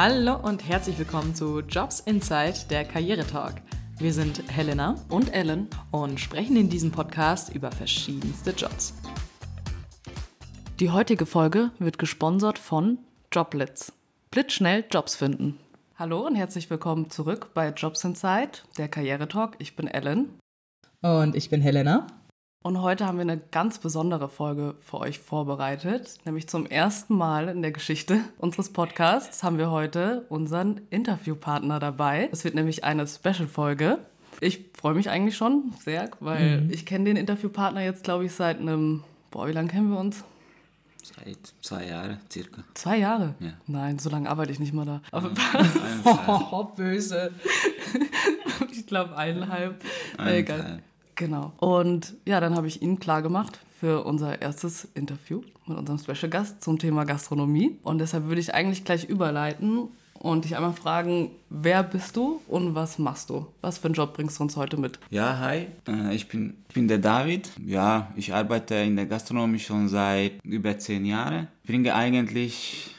Hallo und herzlich willkommen zu Jobs Inside, der Karrieretalk. Wir sind Helena und Ellen und sprechen in diesem Podcast über verschiedenste Jobs. Die heutige Folge wird gesponsert von Joblitz. Blitzschnell Jobs finden. Hallo und herzlich willkommen zurück bei Jobs Inside, der Karrieretalk. Ich bin Ellen. Und ich bin Helena. Und heute haben wir eine ganz besondere Folge für euch vorbereitet. Nämlich zum ersten Mal in der Geschichte unseres Podcasts haben wir heute unseren Interviewpartner dabei. Es wird nämlich eine Special-Folge. Ich freue mich eigentlich schon sehr, weil mhm. ich kenne den Interviewpartner jetzt, glaube ich, seit einem, boah, wie lange kennen wir uns? Seit zwei Jahren circa. Zwei Jahre? Ja. Nein, so lange arbeite ich nicht mal da. Aber oh, böse. ich glaube eineinhalb. Egal. Genau. Und ja, dann habe ich ihn klar gemacht für unser erstes Interview mit unserem Special Gast zum Thema Gastronomie. Und deshalb würde ich eigentlich gleich überleiten und dich einmal fragen, wer bist du und was machst du? Was für einen Job bringst du uns heute mit? Ja, hi, äh, ich bin, ich bin der David. Ja, ich arbeite in der Gastronomie schon seit über zehn Jahren. Ich bringe eigentlich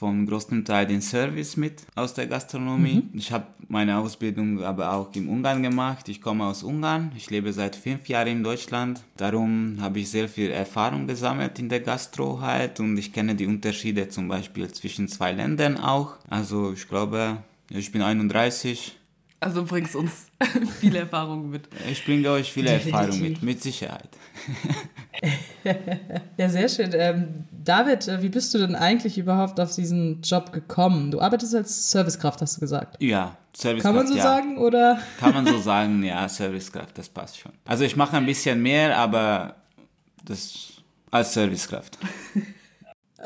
vom größten Teil den Service mit aus der Gastronomie. Mhm. Ich habe meine Ausbildung aber auch in Ungarn gemacht. Ich komme aus Ungarn. Ich lebe seit fünf Jahren in Deutschland. Darum habe ich sehr viel Erfahrung gesammelt in der Gastro halt und ich kenne die Unterschiede zum Beispiel zwischen zwei Ländern auch. Also ich glaube, ich bin 31. Also bringst uns viele Erfahrungen mit. Ich bringe euch viele Erfahrungen mit, mit Sicherheit. ja, sehr schön. Ähm, David, äh, wie bist du denn eigentlich überhaupt auf diesen Job gekommen? Du arbeitest als Servicekraft, hast du gesagt. Ja, Servicekraft. Kann man so ja. sagen, oder? Kann man so sagen, ja, Servicekraft, das passt schon. Also ich mache ein bisschen mehr, aber das als Servicekraft.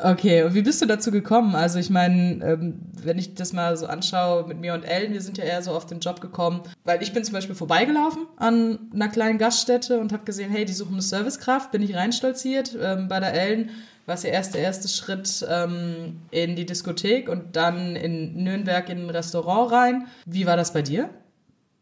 Okay, und wie bist du dazu gekommen? Also ich meine, ähm, wenn ich das mal so anschaue mit mir und Ellen, wir sind ja eher so auf den Job gekommen, weil ich bin zum Beispiel vorbeigelaufen an einer kleinen Gaststätte und habe gesehen, hey, die suchen eine Servicekraft, bin ich reinstolziert. Ähm, bei der Ellen war es ja erst der erste Schritt ähm, in die Diskothek und dann in Nürnberg in ein Restaurant rein. Wie war das bei dir?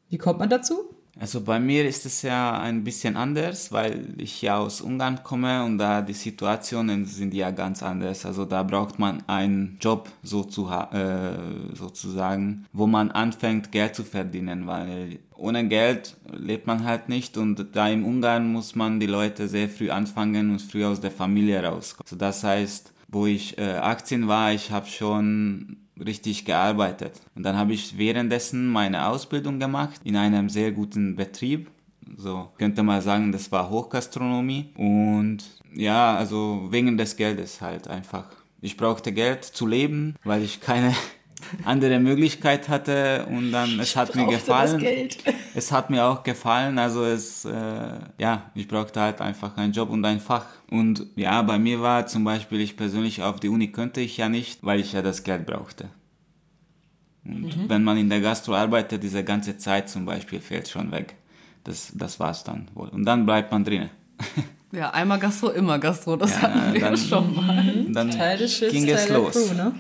Wie kommt man dazu? Also bei mir ist es ja ein bisschen anders, weil ich ja aus Ungarn komme und da die Situationen sind ja ganz anders. Also da braucht man einen Job so zu, äh, sozusagen, wo man anfängt Geld zu verdienen, weil ohne Geld lebt man halt nicht und da in Ungarn muss man die Leute sehr früh anfangen und früh aus der Familie rauskommen. Also das heißt, wo ich äh, 18 war, ich habe schon richtig gearbeitet. Und dann habe ich währenddessen meine Ausbildung gemacht in einem sehr guten Betrieb. So könnte man sagen, das war Hochgastronomie. Und ja, also wegen des Geldes halt einfach. Ich brauchte Geld zu leben, weil ich keine andere Möglichkeit hatte und dann es hat mir gefallen. Es hat mir auch gefallen, also es äh, ja, ich brauchte halt einfach einen Job und ein Fach. Und ja, bei mir war zum Beispiel ich persönlich auf die Uni könnte ich ja nicht, weil ich ja das Geld brauchte. Und mhm. wenn man in der Gastro arbeitet, diese ganze Zeit zum Beispiel fällt schon weg. Das, das war's dann wohl. Und dann bleibt man drinnen. Ja, einmal Gastro, immer Gastro, das ja, hatten wir dann, schon mal. Dann Teil des Schiffs, ging es los. Crew, ne?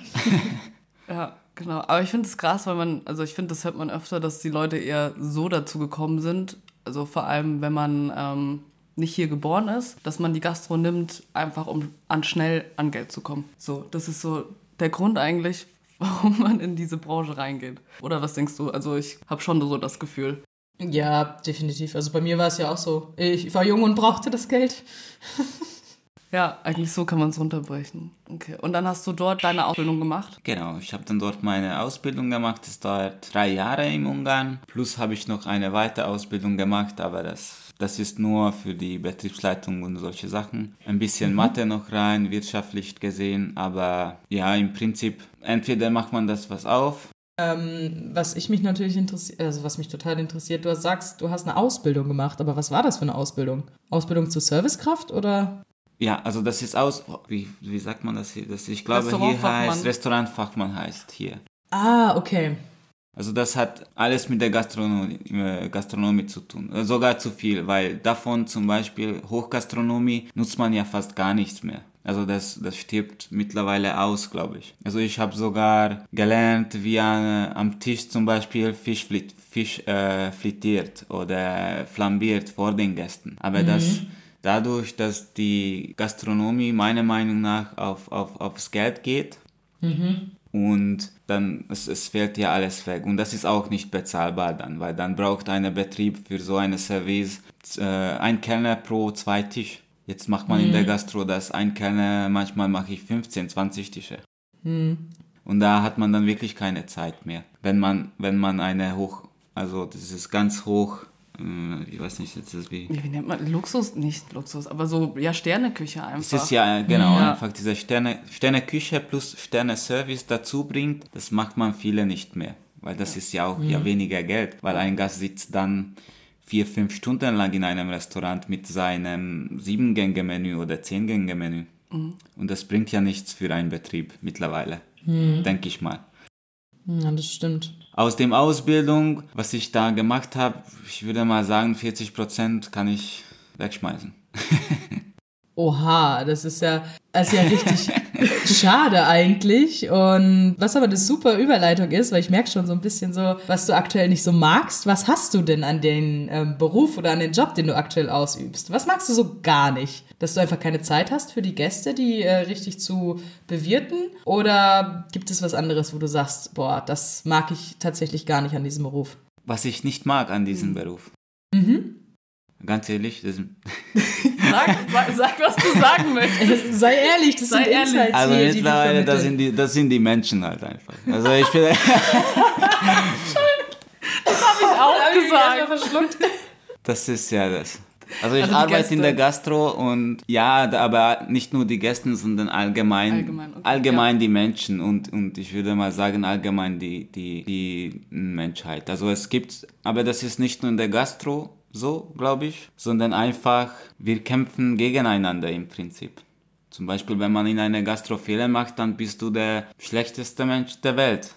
ja. Genau, aber ich finde es krass, weil man, also ich finde, das hört man öfter, dass die Leute eher so dazu gekommen sind. Also vor allem, wenn man ähm, nicht hier geboren ist, dass man die Gastro nimmt, einfach um an schnell an Geld zu kommen. So, das ist so der Grund eigentlich, warum man in diese Branche reingeht. Oder was denkst du? Also ich habe schon so das Gefühl. Ja, definitiv. Also bei mir war es ja auch so. Ich war jung und brauchte das Geld. Ja, eigentlich so kann man es runterbrechen. Okay. Und dann hast du dort deine Ausbildung gemacht? Genau, ich habe dann dort meine Ausbildung gemacht. Das dauert drei Jahre in Ungarn. Plus habe ich noch eine weitere Ausbildung gemacht, aber das, das ist nur für die Betriebsleitung und solche Sachen. Ein bisschen mhm. Mathe noch rein, wirtschaftlich gesehen. Aber ja, im Prinzip, entweder macht man das was auf ähm, was ich mich natürlich interessiert, also was mich total interessiert, du sagst, du hast eine Ausbildung gemacht, aber was war das für eine Ausbildung? Ausbildung zur Servicekraft oder? Ja, also das ist aus, wie, wie sagt man das hier? Das, ich glaube, hier heißt Restaurantfachmann heißt hier. Ah, okay. Also das hat alles mit der Gastronomie, äh, Gastronomie zu tun. Äh, sogar zu viel, weil davon zum Beispiel Hochgastronomie nutzt man ja fast gar nichts mehr. Also das, das stirbt mittlerweile aus, glaube ich. Also ich habe sogar gelernt, wie an, am Tisch zum Beispiel Fisch, Fisch äh, frittiert oder flambiert vor den Gästen. Aber mhm. das dadurch, dass die Gastronomie meiner Meinung nach auf, auf, aufs Geld geht mhm. und dann es, es fällt ja alles weg. Und das ist auch nicht bezahlbar dann, weil dann braucht ein Betrieb für so eine Service äh, ein Kellner pro zwei Tisch. Jetzt macht man in der Gastro das ein Kellner, manchmal mache ich 15, 20 Tische. Und da hat man dann wirklich keine Zeit mehr. Wenn man, wenn man eine hoch, also das ist ganz hoch, ich weiß nicht, jetzt ist wie. Wie nennt man Luxus? Nicht Luxus, aber so, ja, Sterneküche einfach. Es ist ja äh, genau Ja. einfach diese Sterne, Sterne-Küche plus Sterne-Service dazu bringt, das macht man viele nicht mehr. Weil das ist ja auch ja weniger Geld, weil ein Gast sitzt dann vier, fünf Stunden lang in einem Restaurant mit seinem Sieben-Gänge-Menü oder Zehn-Gänge-Menü. Und das bringt ja nichts für einen Betrieb mittlerweile, denke ich mal. Ja, das stimmt. Aus dem Ausbildung, was ich da gemacht habe, ich würde mal sagen, 40 Prozent kann ich wegschmeißen. Oha, das ist ja, das ist ja richtig schade eigentlich. Und was aber eine super Überleitung ist, weil ich merke schon so ein bisschen so, was du aktuell nicht so magst. Was hast du denn an den ähm, Beruf oder an den Job, den du aktuell ausübst? Was magst du so gar nicht? Dass du einfach keine Zeit hast für die Gäste, die äh, richtig zu bewirten? Oder gibt es was anderes, wo du sagst, boah, das mag ich tatsächlich gar nicht an diesem Beruf? Was ich nicht mag an diesem Beruf. Ganz ehrlich, das, Sag, sag, sag, was du sagen möchtest. Sei ehrlich, das Sei sind ehrlich. Insights also hier, mittlerweile, das sind, die, das sind die Menschen halt einfach. Also ich bin, Auch gesagt. verschluckt. das ist ja das. Also ich Also arbeite Gäste. in der Gastro und ja, da- aber nicht nur die Gäste, sondern allgemein, Allgemein, okay, allgemein die Menschen und, und ich würde mal sagen allgemein die, die, die Menschheit. Also es gibt, aber das ist nicht nur in der Gastro so, glaube ich, sondern einfach, wir kämpfen gegeneinander im Prinzip. Zum Beispiel, wenn man in einer Gastro macht, dann bist du der schlechteste Mensch der Welt.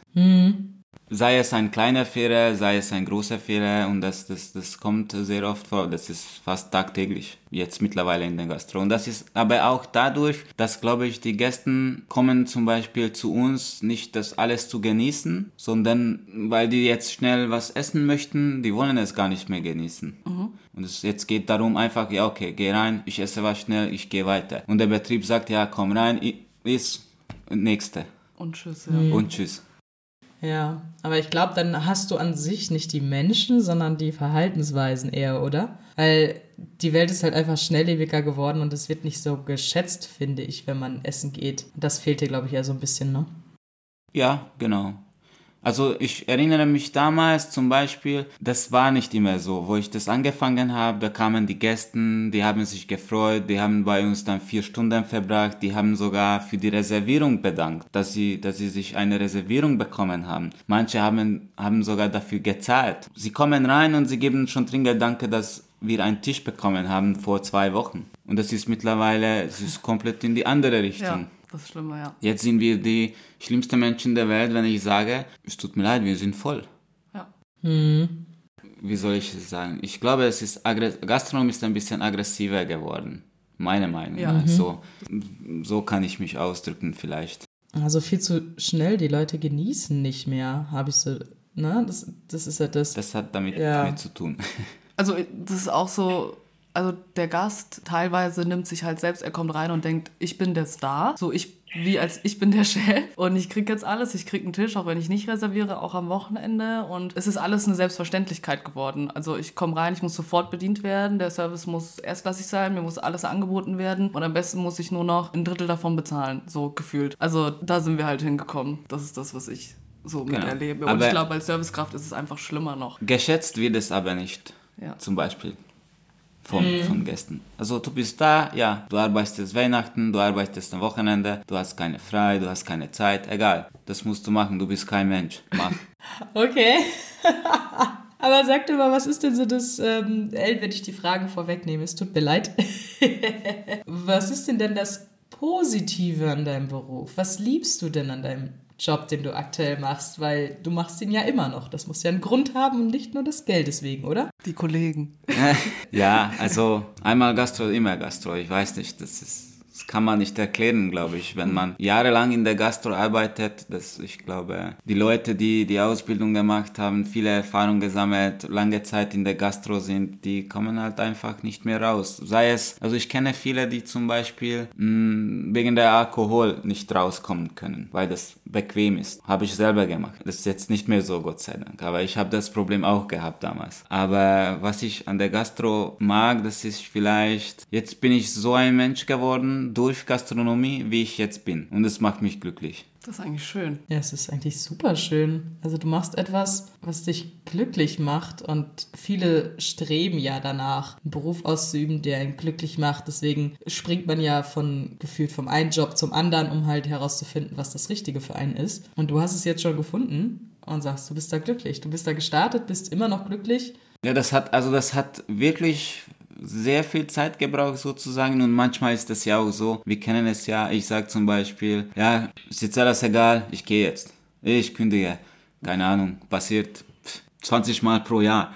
Sei es ein kleiner Fehler, sei es ein großer Fehler und das, das, das kommt sehr oft vor. Das ist fast tagtäglich jetzt mittlerweile in der Gastro. Und das ist aber auch dadurch, dass, glaube ich, die Gäste kommen zum Beispiel zu uns nicht das alles zu genießen, sondern weil die jetzt schnell was essen möchten, die wollen es gar nicht mehr genießen. Und es jetzt geht darum einfach, ja okay, geh rein, ich esse was schnell, ich gehe weiter. Und der Betrieb sagt, ja komm rein, iss, nächste. Und tschüss, ja. Und tschüss. Ja, aber ich glaube, dann hast du an sich nicht die Menschen, sondern die Verhaltensweisen eher, oder? Weil die Welt ist halt einfach schnelllebiger geworden und es wird nicht so geschätzt, finde ich, wenn man essen geht. Das fehlt dir, glaube ich, eher so ein bisschen, ne? Ja, genau. Also ich erinnere mich damals zum Beispiel, das war nicht immer so. Wo ich das angefangen habe, da kamen die Gäste, die haben sich gefreut, die haben bei uns dann vier Stunden verbracht, die haben sogar für die Reservierung bedankt, dass sie, dass sie sich eine Reservierung bekommen haben. Manche haben, haben sogar dafür gezahlt. Sie kommen rein und sie geben schon Trinkgeld, danke, dass wir einen Tisch bekommen haben vor zwei Wochen. Und das ist mittlerweile, es ist komplett in die andere Richtung. Ja, das ist schlimmer, ja. Jetzt sind wir die schlimmsten Menschen der Welt, wenn ich sage, es tut mir leid, wir sind voll. Ja. Wie soll ich es sagen? Ich glaube, es ist Gastronomie ist ein bisschen aggressiver geworden. Meine Meinung. Ja. Mhm. So, so kann ich mich ausdrücken vielleicht. Also viel zu schnell, die Leute genießen nicht mehr, habe ich so, ne? Das, das ist ja das. Das hat damit, Ja. damit zu tun. Also das ist auch so, also der Gast teilweise nimmt sich halt selbst, er kommt rein und denkt, ich bin der Star. So ich, wie als ich bin der Chef und ich krieg jetzt alles, ich krieg einen Tisch, auch wenn ich nicht reserviere, auch am Wochenende. Und es ist alles eine Selbstverständlichkeit geworden. Also ich komme rein, ich muss sofort bedient werden, der Service muss erstklassig sein, mir muss alles angeboten werden und am besten muss ich nur noch ein Drittel davon bezahlen, so gefühlt. Also da sind wir halt hingekommen. Das ist das, was ich so Genau. miterlebe. Und Aber- ich glaube, als Servicekraft ist es einfach schlimmer noch. Geschätzt wird es aber nicht. Ja. Zum Beispiel. Von, von Gästen. Also du bist da, ja, du arbeitest Weihnachten, du arbeitest am Wochenende, du hast keine frei, du hast keine Zeit, egal. Das musst du machen, du bist kein Mensch. Mach. Okay. Aber sag dir mal, was ist denn so das, ähm, wenn ich die Fragen vorwegnehme, es tut mir leid. was ist denn denn das Positive an deinem Beruf? Was liebst du denn an deinem Job, den du aktuell machst? Weil du machst ihn ja immer noch. Das muss ja einen Grund haben und nicht nur des Geldes wegen, oder? Die Kollegen. ja, also einmal Gastro, immer Gastro. Ich weiß nicht, das ist das kann man nicht erklären, glaube ich. Wenn man jahrelang in der Gastro arbeitet, dass ich glaube, die Leute, die die Ausbildung gemacht haben, viele Erfahrungen gesammelt, lange Zeit in der Gastro sind, die kommen halt einfach nicht mehr raus. Sei es, also ich kenne viele, die zum Beispiel mh, mm, wegen der Alkohol nicht rauskommen können, weil das bequem ist. Habe ich selber gemacht. Das ist jetzt nicht mehr so, Gott sei Dank. Aber ich habe das Problem auch gehabt damals. Aber was ich an der Gastro mag, das ist vielleicht, jetzt bin ich so ein Mensch geworden, durch Gastronomie, wie ich jetzt bin. Und es macht mich glücklich. Das ist eigentlich schön. Ja, es ist eigentlich super schön. Also du machst etwas, was dich glücklich macht und viele streben ja danach, einen Beruf auszuüben, der einen glücklich macht. Deswegen springt man ja von gefühlt vom einen Job zum anderen, um halt herauszufinden, was das Richtige für einen ist. Und du hast es jetzt schon gefunden und sagst, du bist da glücklich. Du bist da gestartet, bist immer noch glücklich. Ja, das hat, also das hat wirklich sehr viel Zeit gebraucht sozusagen und manchmal ist das ja auch so, wir kennen es ja, ich sage zum Beispiel, ja, ist jetzt alles egal, ich gehe jetzt, ich kündige, keine Ahnung, passiert 20 Mal pro Jahr,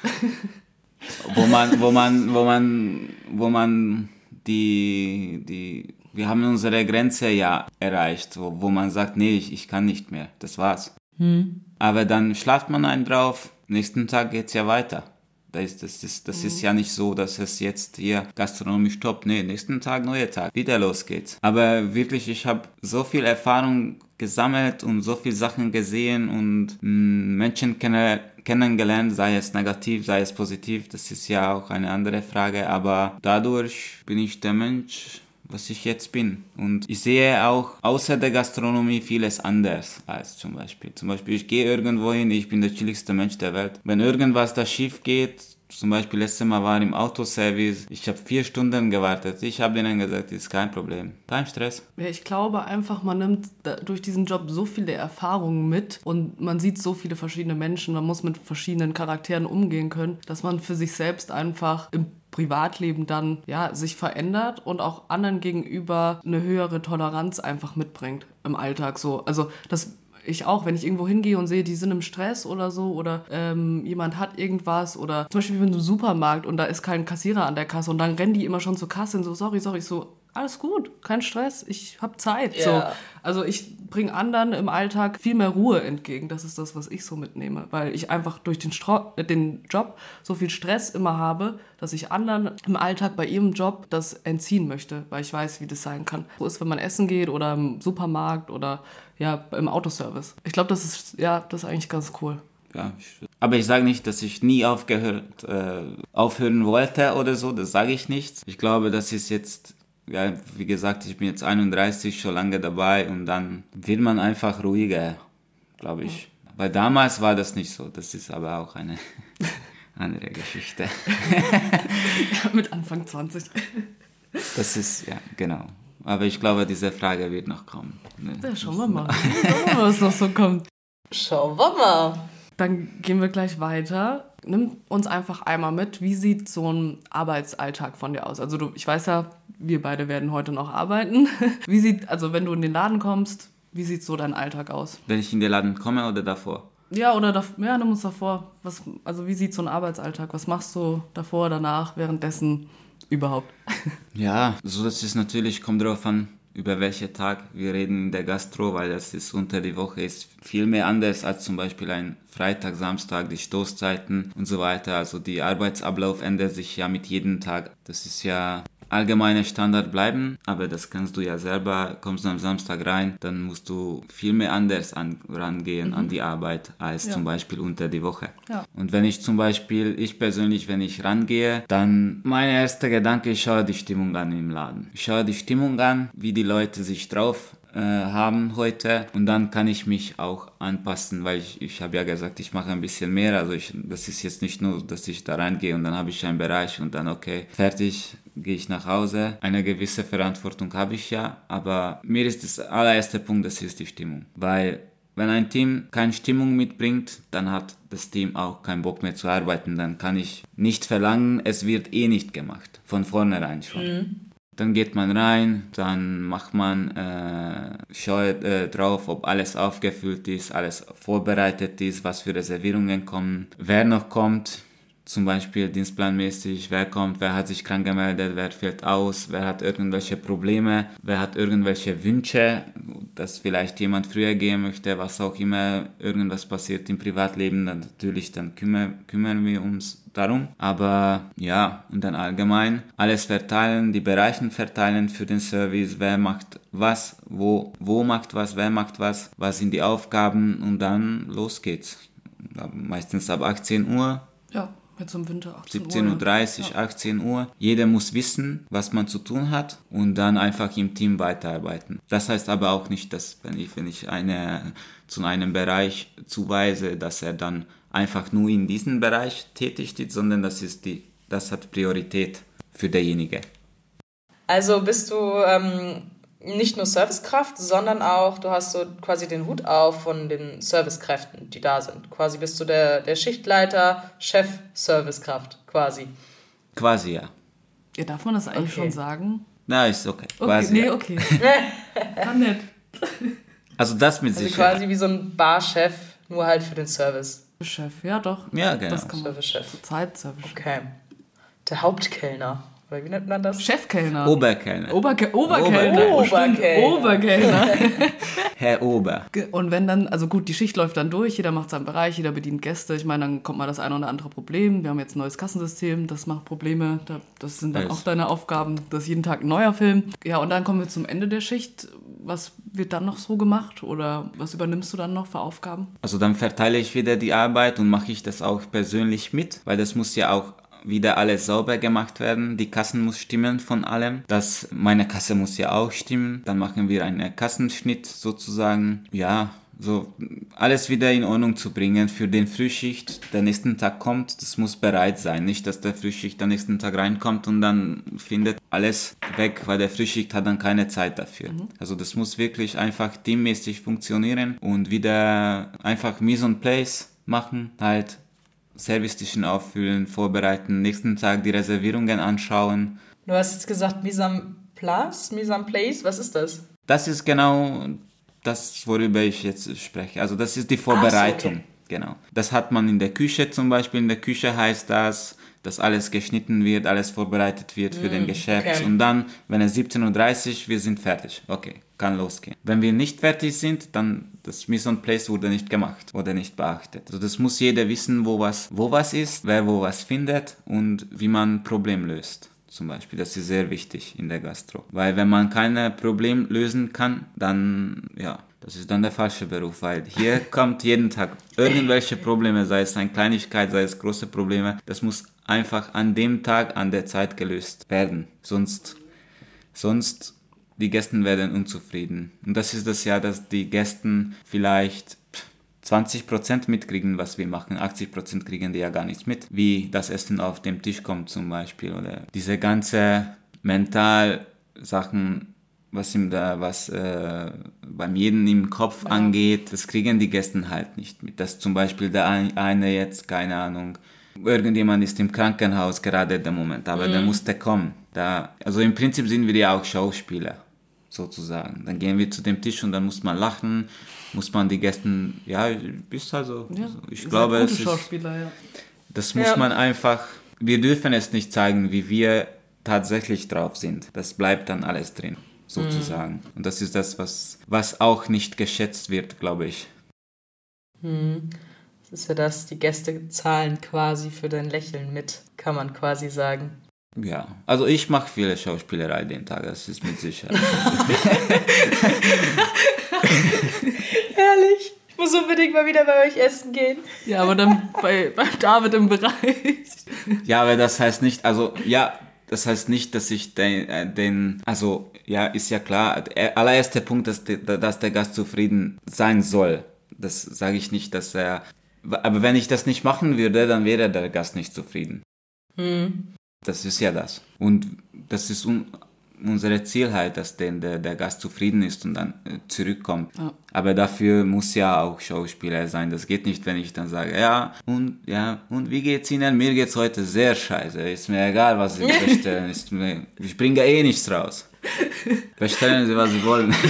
wo man, wo man, wo man, wo man die, die, wir haben unsere Grenze ja erreicht, wo, wo man sagt, nee, ich, ich kann nicht mehr, das war's. Hm. Aber dann schlaft man einen drauf, nächsten Tag geht's ja weiter. Das, das, ist, das mhm. ist ja nicht so, dass es jetzt hier Gastronomie stoppt. Nee, nächsten Tag, neuer Tag. Wieder los geht's. Aber wirklich, ich habe so viel Erfahrung gesammelt und so viele Sachen gesehen und mh, mm, Menschen kenne, kennengelernt, sei es negativ, sei es positiv. Das ist ja auch eine andere Frage. Aber dadurch bin ich der Mensch, was ich jetzt bin. Und ich sehe auch außer der Gastronomie vieles anders als zum Beispiel. Zum Beispiel, ich gehe irgendwo hin, ich bin der chilligste Mensch der Welt. Wenn irgendwas da schief geht, zum Beispiel letztes Mal war im Autoservice, ich habe vier Stunden gewartet. Ich habe ihnen gesagt, ist kein Problem. Kein Stress. Ja, ich glaube einfach, man nimmt durch diesen Job so viele Erfahrungen mit und man sieht so viele verschiedene Menschen, man muss mit verschiedenen Charakteren umgehen können, dass man für sich selbst einfach im Privatleben dann ja sich verändert und auch anderen gegenüber eine höhere Toleranz einfach mitbringt im Alltag so. Also das ich auch, wenn ich irgendwo hingehe und sehe, die sind im Stress oder so oder ähm, jemand hat irgendwas oder zum Beispiel in einem Supermarkt und da ist kein Kassierer an der Kasse und dann rennen die immer schon zur Kasse und so, sorry, sorry, ich so, alles gut, kein Stress, ich habe Zeit. Yeah. So. Also ich bringe anderen im Alltag viel mehr Ruhe entgegen. Das ist das, was ich so mitnehme, weil ich einfach durch den, Stro äh, den Job so viel Stress immer habe, dass ich anderen im Alltag bei ihrem Job das entziehen möchte, weil ich weiß, wie das sein kann. So ist, wenn man essen geht oder im Supermarkt oder ja, im Autoservice. Ich glaube, das ist ja, das ist eigentlich ganz cool. Ja, aber ich sage nicht, dass ich nie aufgehört, äh, aufhören wollte oder so, das sage ich nicht. Ich glaube, das ist jetzt ja, wie gesagt, ich bin jetzt 31, schon lange dabei und dann wird man einfach ruhiger, glaube ich. Ja. Weil damals war das nicht so. Das ist aber auch eine andere Geschichte. ja, mit Anfang 20. das ist, ja, genau. Aber ich glaube, diese Frage wird noch kommen. Ja, schauen wir mal. schauen wir mal, was noch so kommt. Schauen wir mal. Dann gehen wir gleich weiter. Nimm uns einfach einmal mit, wie sieht so ein Arbeitsalltag von dir aus? Also du, ich weiß ja, wir beide werden heute noch arbeiten. Wie sieht, also wenn du in den Laden kommst, wie sieht so dein Alltag aus? Wenn ich in den Laden komme oder davor? Ja, oder da, ja, nimm uns davor. Was, also wie sieht so ein Arbeitsalltag? Was machst du davor, danach, währenddessen überhaupt? Ja, so das ist natürlich, kommt darauf an, über welchen Tag wir reden in der Gastro, weil das ist unter die Woche ist viel mehr anders als zum Beispiel ein Freitag, Samstag, die Stoßzeiten und so weiter. Also die Arbeitsablauf ändert sich ja mit jedem Tag. Das ist ja allgemeine Standard bleiben, aber das kannst du ja selber, kommst du am Samstag rein, dann musst du viel mehr anders an, rangehen mhm. an die Arbeit als ja. zum Beispiel unter die Woche. Ja. Und wenn ich zum Beispiel, ich persönlich, wenn ich rangehe, dann mein erster Gedanke, ich schaue die Stimmung an im Laden. Ich schaue die Stimmung an, wie die Leute sich drauf äh, haben heute und dann kann ich mich auch anpassen, weil ich, ich habe ja gesagt, ich mache ein bisschen mehr, also ich, das ist jetzt nicht nur, dass ich da reingehe und dann habe ich einen Bereich und dann okay, fertig, gehe ich nach Hause. Eine gewisse Verantwortung habe ich ja, aber mir ist das allererste Punkt, das ist die Stimmung, weil wenn ein Team keine Stimmung mitbringt, dann hat das Team auch keinen Bock mehr zu arbeiten. Dann kann ich nicht verlangen, es wird eh nicht gemacht. Von vornherein schon. Mhm. Dann geht man rein, dann macht man, äh, schaut äh, drauf, ob alles aufgefüllt ist, alles vorbereitet ist, was für Reservierungen kommen, wer noch kommt zum Beispiel dienstplanmäßig, wer kommt, wer hat sich krank gemeldet, wer fällt aus, wer hat irgendwelche Probleme, wer hat irgendwelche Wünsche, dass vielleicht jemand früher gehen möchte, was auch immer, irgendwas passiert im Privatleben, dann natürlich, dann kümmern, kümmern wir uns darum. Aber ja, und dann allgemein alles verteilen, die Bereichen verteilen für den Service, wer macht was, wo, wo macht was, wer macht was, was sind die Aufgaben und dann los geht's. Meistens ab 18 Uhr. Ja, jetzt im Winter 18 17.30 Uhr, ja. 18 Uhr. Jeder muss wissen, was man zu tun hat und dann einfach im Team weiterarbeiten. Das heißt aber auch nicht, dass wenn ich, wenn ich eine, zu einem Bereich zuweise, dass er dann einfach nur in diesem Bereich tätig ist, sondern das, ist die, das hat Priorität für derjenige. Also bist du ähm, nicht nur Servicekraft, sondern auch, du hast so quasi den Hut auf von den Servicekräften, die da sind. Quasi bist du der, der Schichtleiter, Chef Servicekraft, quasi. Quasi, ja. Ja, darf man das eigentlich okay. schon sagen? Na, ist okay. okay quasi, nee, ja. okay. Kann nicht. Also das mit also Sicherheit. quasi wie so ein Barchef, nur halt für den Service. Chef, ja doch. Ja, genau. Das kann man Service-Chef. Zeit Service. Okay. Der Hauptkellner. Oder wie nennt man das? Chefkellner. Oberkellner. Oberke Oberkellner. Oberkellner. Oberkellner. Herr Ober. Und wenn dann, also gut, die Schicht läuft dann durch, jeder macht seinen Bereich, jeder bedient Gäste. Ich meine, dann kommt mal das eine oder andere Problem. Wir haben jetzt ein neues Kassensystem, das macht Probleme. Das sind dann auch deine Aufgaben. Das ist jeden Tag ein neuer Film. Ja, und dann kommen wir zum Ende der Schicht. Was wird dann noch so gemacht oder was übernimmst du dann noch für Aufgaben? Also dann verteile ich wieder die Arbeit und mache ich das auch persönlich mit, weil das muss ja auch wieder alles sauber gemacht werden. Die Kassen muss stimmen von allem. Das, meine Kasse muss ja auch stimmen. Dann machen wir einen Kassenschnitt sozusagen. Ja, so alles wieder in Ordnung zu bringen für den Frühschicht. Der nächsten Tag kommt, das muss bereit sein. Nicht, dass der Frühschicht am nächsten Tag reinkommt und dann findet alles weg, weil der Frühschicht hat dann keine Zeit dafür. Also das muss wirklich einfach teammäßig funktionieren und wieder einfach Mise en Place machen, halt Servicetischen auffüllen, vorbereiten, nächsten Tag die Reservierungen anschauen. Du hast jetzt gesagt Mise en place, Mise en place, was ist das? Das ist genau das, worüber ich jetzt spreche. Also das ist die Vorbereitung. okay. Genau. Das hat man in der Küche zum Beispiel. In der Küche heißt das, dass alles geschnitten wird, alles vorbereitet wird für den Geschäft. okay. Und dann, wenn es 17.30 Uhr, wir sind fertig. Okay, kann losgehen. Wenn wir nicht fertig sind, dann das Mise en Place wurde nicht gemacht oder nicht beachtet. Also das muss jeder wissen, wo was, wo was ist, wer wo was findet und wie man Problem löst. Zum Beispiel, das ist sehr wichtig in der Gastro. Weil wenn man kein Problem lösen kann, dann, ja, das ist dann der falsche Beruf, weil hier kommt jeden Tag irgendwelche Probleme, sei es eine Kleinigkeit, sei es große Probleme. Das muss einfach an dem Tag, an der Zeit gelöst werden. Sonst, sonst die Gäste werden unzufrieden. Und das ist das ja, dass die Gäste vielleicht 20% mitkriegen, was wir machen. 80% kriegen die ja gar nichts mit. Wie das Essen auf dem Tisch kommt zum Beispiel. Oder diese ganze Mental-Sachen, was ihm da, was äh, beim jeden im Kopf angeht, das kriegen die Gäste halt nicht mit. Dass zum Beispiel der ein- eine jetzt, keine Ahnung, irgendjemand ist im Krankenhaus gerade der Moment, aber der musste kommen. Da, also im Prinzip sind wir ja auch Schauspieler, sozusagen. Dann gehen wir zu dem Tisch und dann muss man lachen, muss man die Gäste, ja, bist also, Ja, ich glaube, es ist, Schauspieler, ja. das muss Ja. man einfach, wir dürfen es nicht zeigen, wie wir tatsächlich drauf sind. Das bleibt dann alles drin, sozusagen. Und das ist das, was, was auch nicht geschätzt wird, glaube ich. Das ist ja das, die Gäste zahlen quasi für dein Lächeln mit, kann man quasi sagen. Ja, also ich mache viele Schauspielerei den Tag, das ist mit Sicherheit. Herrlich. Ich muss unbedingt mal wieder bei euch essen gehen. Ja, aber dann bei, bei David im Bereich. Ja, aber das heißt nicht, also ja, das heißt nicht, dass ich den, äh, den also ja, ist ja klar, der allererste Punkt, dass, der- dass der Gast zufrieden sein soll. Das sage ich nicht, dass er, aber wenn ich das nicht machen würde, dann wäre der Gast nicht zufrieden. Das ist ja das. Und das ist un, unsere Ziel halt, dass den, der, der Gast zufrieden ist und dann äh, zurückkommt. Ja. Aber dafür muss ja auch Schauspieler sein. Das geht nicht, wenn ich dann sage, ja, und, ja, und wie geht's Ihnen? Mir geht's heute sehr scheiße. Ist mir egal, was Sie bestellen. Ist mir, ich bringe eh nichts raus. Bestellen Sie, was Sie wollen.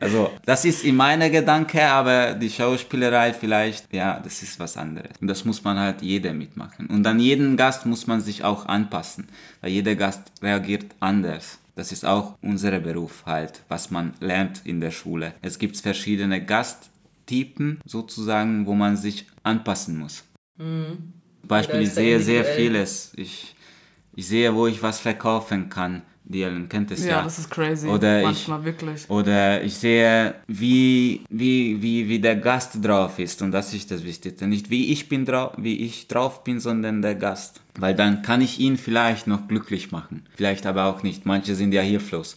Also, das ist in meiner Gedanke, aber die Schauspielerei vielleicht, ja, das ist was anderes. Und das muss man halt jeder mitmachen. Und an jeden Gast muss man sich auch anpassen, weil jeder Gast reagiert anders. Das ist auch unser Beruf halt, was man lernt in der Schule. Es gibt verschiedene Gasttypen sozusagen, wo man sich anpassen muss. Mhm. Beispiel, ich sehe sehr vieles. Ich, ich sehe, wo ich was verkaufen kann. Die Ellen kennt es ja. Ja, das ist crazy. Oder Manchmal ich, wirklich. Oder ich sehe, wie, wie, wie, wie der Gast drauf ist. Und das ist das Wichtigste. Nicht wie ich bin drauf, wie ich drauf bin, sondern der Gast. Weil dann kann ich ihn vielleicht noch glücklich machen. Vielleicht aber auch nicht. Manche sind ja hilflos.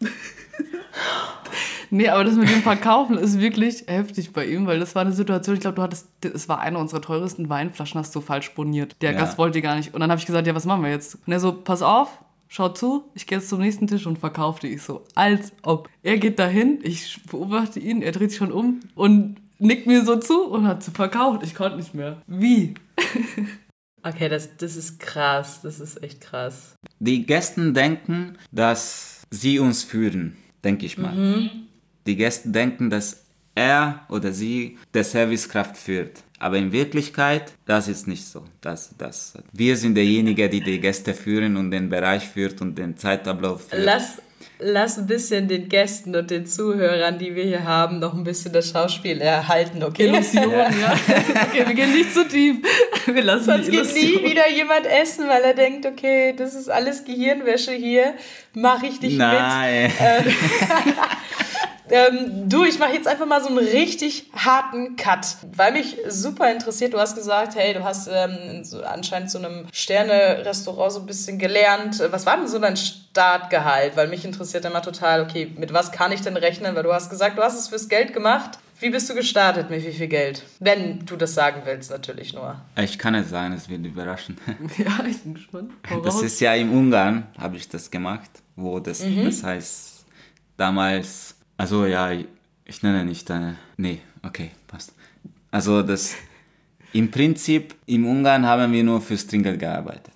Nee, aber das mit dem Verkaufen ist wirklich heftig bei ihm, weil das war eine Situation, ich glaube, du hattest, es war eine unserer teuersten Weinflaschen, hast du falsch boniert. Der Ja. Gast wollte gar nicht. Und dann habe ich gesagt, ja, was machen wir jetzt? Und er so, pass auf, schau zu, ich gehe jetzt zum nächsten Tisch und verkaufe die. Ich so, als ob. Er geht dahin, ich beobachte ihn, er dreht sich schon um und nickt mir so zu und hat zu verkauft. Ich konnte nicht mehr. Wie? Okay, das, das ist krass. Das ist echt krass. Die Gäste denken, dass sie uns führen, denke ich mal. Die Gäste denken, dass er oder sie der Servicekraft führt. Aber in Wirklichkeit, das ist nicht so. Das, das, wir sind derjenige, die die Gäste führen und den Bereich führt und den Zeitablauf führt. Lass, lass ein bisschen den Gästen und den Zuhörern, die wir hier haben, noch ein bisschen das Schauspiel erhalten, okay? Illusion, ja. Okay, wir gehen nicht zu tief. Wir lassen Sonst die geht Illusion. nie wieder jemand essen, weil er denkt, okay, das ist alles Gehirnwäsche hier, mache ich dich Nein. mit. Ähm, du, ich mache jetzt einfach mal so einen richtig harten Cut, weil mich super interessiert. Du hast gesagt, hey, du hast ähm, so anscheinend zu einem Sterne-Restaurant so ein bisschen gelernt. Was war denn so dein Startgehalt? Weil mich interessiert immer total, okay, mit was kann ich denn rechnen? Weil du hast gesagt, du hast es fürs Geld gemacht. Wie bist du gestartet? Mit wie viel Geld? Wenn du das sagen willst, natürlich nur. Ich kann es sagen, es wird überraschen. Ja, ich bin gespannt. Das ist ja im Ungarn, habe ich das gemacht, wo das, das heißt, damals, also ja, ich, nenne nicht deine, nee, okay, passt. Also das, im Prinzip, im Ungarn haben wir nur fürs Trinkgeld gearbeitet.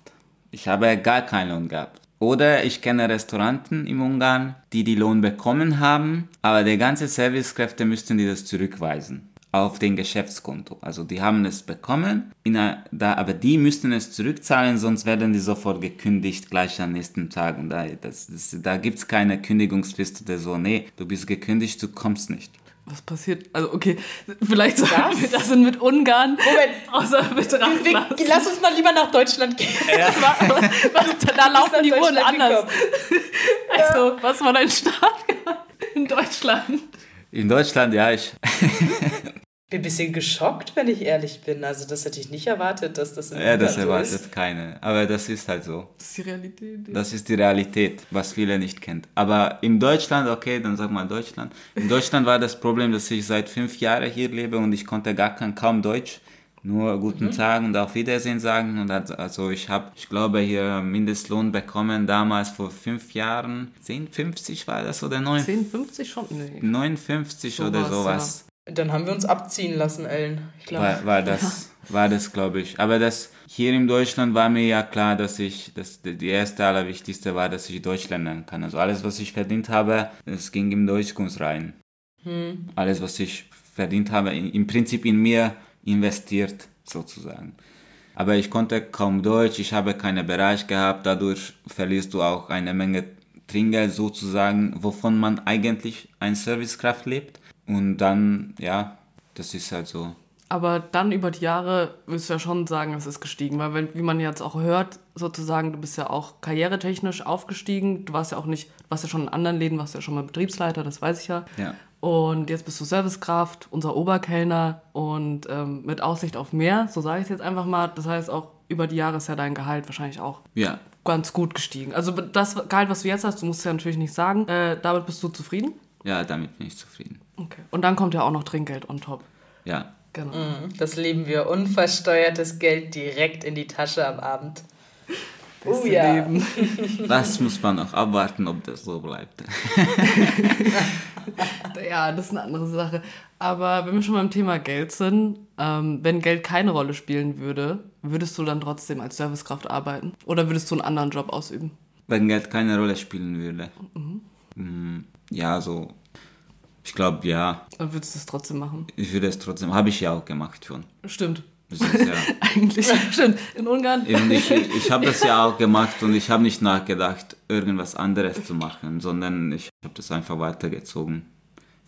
Ich habe gar keinen Lohn gehabt. Oder ich kenne Restauranten im Ungarn, die die Lohn bekommen haben, aber die ganze Servicekräfte müssten die das zurückweisen auf den Geschäftskonto. Also die haben es bekommen, in einer, da, aber die müssten es zurückzahlen, sonst werden die sofort gekündigt gleich am nächsten Tag. Und da, das, das, da gibt's keine Kündigungsfrist oder so. Nee, du bist gekündigt, du kommst nicht. Was passiert? Also, okay, vielleicht sollten wir das in mit Ungarn Moment. außer Betracht Wir, lassen. lass uns mal lieber nach Deutschland gehen. Was war, was, da laufen die Uhren anders. gekommen. Also, was war dein Start in Deutschland? In Deutschland, ja, ich, bin ein bisschen geschockt, wenn ich ehrlich bin. Also das hätte ich nicht erwartet, dass das in ja, das so erwartet ist. keine. Aber das ist halt so. Das ist die Realität. Das ist die Realität, was viele nicht kennt. Aber in Deutschland, okay, dann sag mal Deutschland. In Deutschland war das Problem, dass ich seit fünf Jahren hier lebe und ich konnte gar kein, kaum Deutsch. Nur guten Tag und auf Wiedersehen sagen. Und also- ich habe, ich glaube, hier Mindestlohn bekommen damals vor fünf Jahren. 10,50 war das oder 9, 10,50 schon? Nee. 59 oder Sowas, sowas. Dann haben wir uns abziehen lassen, Ellen. Ich glaube. war, war das, war das glaube ich. Aber das hier in Deutschland war mir ja klar, dass ich, dass die erste allerwichtigste war, dass ich Deutsch lernen kann. Also alles, was ich verdient habe, es ging im Deutschkurs rein. Alles, was ich verdient habe, im Prinzip in mir investiert sozusagen. Aber ich konnte kaum Deutsch, ich habe keinen Bereich gehabt, dadurch verlierst du auch eine Menge Trinkgeld sozusagen, wovon man eigentlich ein Servicekraft lebt. Und dann, ja, das ist halt so. Aber dann über die Jahre würdest du ja schon sagen, es ist gestiegen, weil wenn, wie man jetzt auch hört, sozusagen, du bist ja auch karrieretechnisch aufgestiegen. Du warst ja auch nicht, du warst ja schon in anderen Läden, warst ja schon mal Betriebsleiter, das weiß ich ja. Ja. Und jetzt bist du Servicekraft, unser Oberkellner und ähm, mit Aussicht auf mehr, so sage ich es jetzt einfach mal. Das heißt auch über die Jahre ist ja dein Gehalt wahrscheinlich auch Ja, ganz gut gestiegen. Also das Gehalt, was du jetzt hast, du musst es ja natürlich nicht sagen, äh, damit bist du zufrieden. ja, damit bin ich zufrieden. Okay. Und dann kommt ja auch noch Trinkgeld on top. Ja, Genau. Das lieben wir. Unversteuertes Geld direkt in die Tasche am Abend. Oh Beste ja. Leben. das muss man noch abwarten, ob das so bleibt. Ja, das ist eine andere Sache. Aber wenn wir schon beim Thema Geld sind, ähm, wenn Geld keine Rolle spielen würde, würdest du dann trotzdem als Servicekraft arbeiten? Oder würdest du einen anderen Job ausüben? Wenn Geld keine Rolle spielen würde. Mm, Ja, so Ich glaube, ja. Dann würdest du es trotzdem machen. Ich würde es trotzdem, habe ich ja auch gemacht schon. Stimmt. Ist ja, Eigentlich, stimmt. In Ungarn. Ich, ich habe das ja auch gemacht und ich habe nicht nachgedacht, irgendwas anderes zu machen, sondern ich habe das einfach weitergezogen.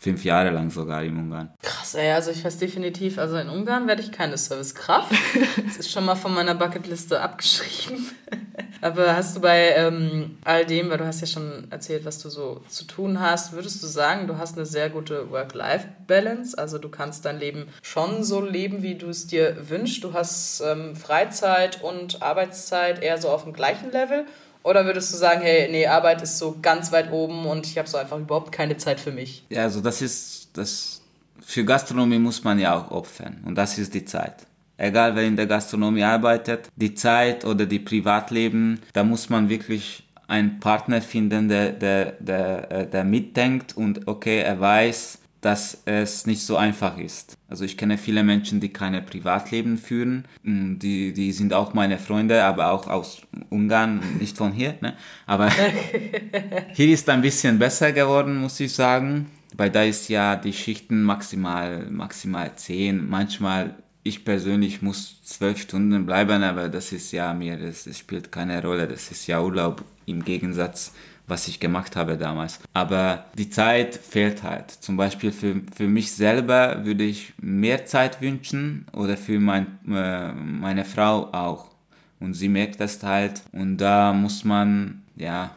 Fünf Jahre lang sogar in Ungarn. Krass, ey, also ich weiß definitiv, also in Ungarn werde ich keine Servicekraft. Das ist schon mal von meiner Bucketliste abgeschrieben. Aber hast du bei ähm, all dem, weil du hast ja schon erzählt, was du so zu tun hast, würdest du sagen, du hast eine sehr gute Work-Life-Balance? Also du kannst dein Leben schon so leben, wie du es dir wünschst. Du hast ähm, Freizeit und Arbeitszeit eher so auf dem gleichen Level? Oder würdest du sagen, hey, nee, Arbeit ist so ganz weit oben und ich habe so einfach überhaupt keine Zeit für mich? Ja, also das ist, das, für Gastronomie muss man ja auch opfern und das ist die Zeit. Egal wer in der Gastronomie arbeitet, die Zeit oder die Privatleben, da muss man wirklich einen Partner finden, der, der, der, äh, der mitdenkt und okay, er weiß, dass es nicht so einfach ist. Also ich kenne viele Menschen, die keine Privatleben führen. Mm, Die, die sind auch meine Freunde, aber auch aus Ungarn, nicht von hier. Ne? Aber hier ist ein bisschen besser geworden, muss ich sagen. Weil da ist ja die Schichten maximal, maximal zehn. Manchmal, ich persönlich muss zwölf Stunden bleiben, aber das ist ja mir, das, das spielt keine Rolle. Das ist ja Urlaub im Gegensatz was ich gemacht habe damals. Aber die Zeit fehlt halt. Zum Beispiel für, für mich selber würde ich mehr Zeit wünschen oder für mein, äh, meine Frau auch. Und sie merkt das halt. Und da muss man, ja,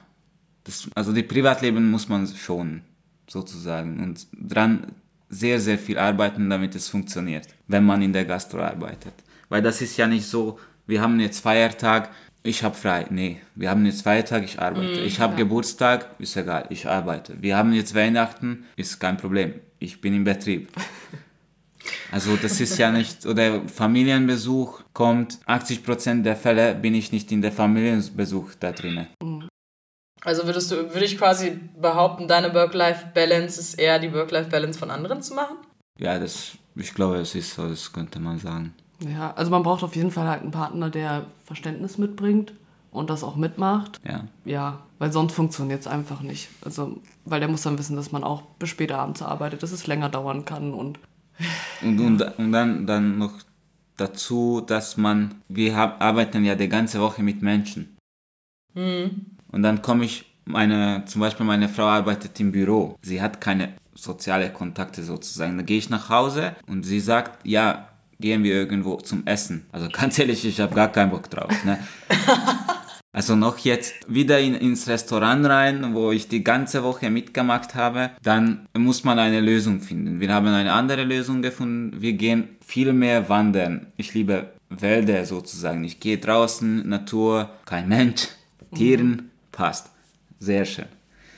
das, also die Privatleben muss man schon, sozusagen. Und dran sehr, sehr viel arbeiten, damit es funktioniert, wenn man in der Gastro arbeitet. Weil das ist ja nicht so, wir haben jetzt Feiertag, ich habe frei. Nee, wir haben jetzt Feiertag, ich arbeite. ich habe Geburtstag, ist egal, ich arbeite. Wir haben jetzt Weihnachten, ist kein Problem. Ich bin im Betrieb. Also das ist ja nicht, oder Familienbesuch kommt, 80% der Fälle bin ich nicht in der Familienbesuch da drinnen. Also würdest du, würde ich quasi behaupten, deine Work-Life-Balance ist eher die Work-Life-Balance von anderen zu machen? Ja, das, ich glaube, es ist so, das könnte man sagen. Ja, also man braucht auf jeden Fall halt einen Partner, der Verständnis mitbringt und das auch mitmacht. Ja. Ja, weil sonst funktioniert es einfach nicht. Also, weil der muss dann wissen, dass man auch bis später abends arbeitet, dass es länger dauern kann und Und, und, und dann, dann noch dazu, dass man, wir hab, arbeiten ja die ganze Woche mit Menschen. Und dann komme ich, meine, zum Beispiel meine Frau arbeitet im Büro. Sie hat keine soziale Kontakte sozusagen. Dann gehe ich nach Hause und sie sagt, ja, gehen wir irgendwo zum Essen. Also ganz ehrlich, ich habe gar keinen Bock drauf. Ne? Also noch jetzt wieder in, ins Restaurant rein, wo ich die ganze Woche mitgemacht habe, dann muss man eine Lösung finden. Wir haben eine andere Lösung gefunden. Wir gehen viel mehr wandern. Ich liebe Wälder sozusagen. Ich gehe draußen, Natur, kein Mensch, Tieren, passt. Sehr schön.